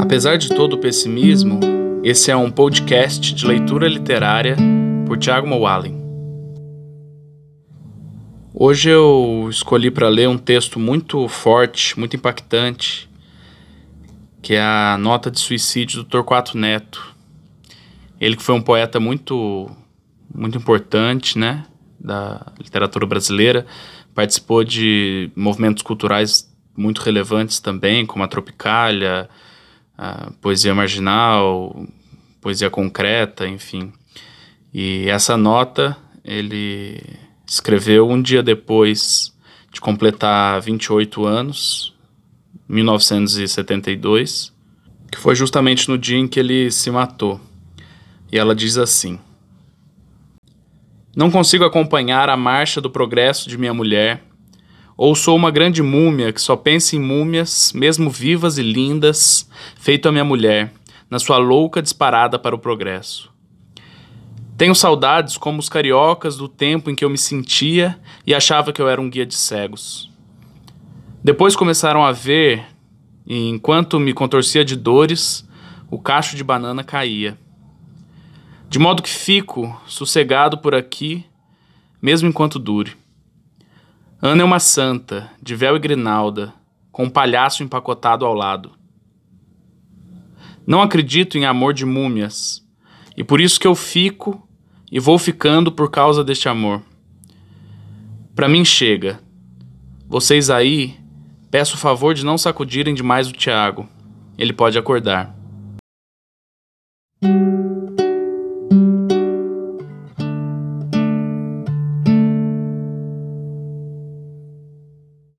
Apesar de todo o pessimismo, esse é um podcast de leitura literária por Tiago Mowallen. Hoje eu escolhi para ler um texto muito forte, muito impactante, que é a nota de suicídio do Torquato Neto. Ele que foi um poeta muito muito importante, né, da literatura brasileira, participou de movimentos culturais muito relevantes também, como a Tropicália, poesia marginal, poesia concreta, enfim. E essa nota ele escreveu um dia depois de completar 28 anos, 1972, que foi justamente no dia em que ele se matou. E ela diz assim: Não consigo acompanhar a marcha do progresso de minha mulher, ou sou uma grande múmia que só pensa em múmias, mesmo vivas e lindas, feito a minha mulher, na sua louca disparada para o progresso. Tenho saudades como os cariocas do tempo em que eu me sentia e achava que eu era um guia de cegos. Depois começaram a ver, e enquanto me contorcia de dores, o cacho de banana caía. De modo que fico sossegado por aqui, mesmo enquanto dure. Ana é uma santa, de véu e grinalda, com um palhaço empacotado ao lado. Não acredito em amor de múmias, e por isso que eu fico e vou ficando por causa deste amor. Para mim chega. Vocês aí, peço o favor de não sacudirem demais o Tiago. Ele pode acordar.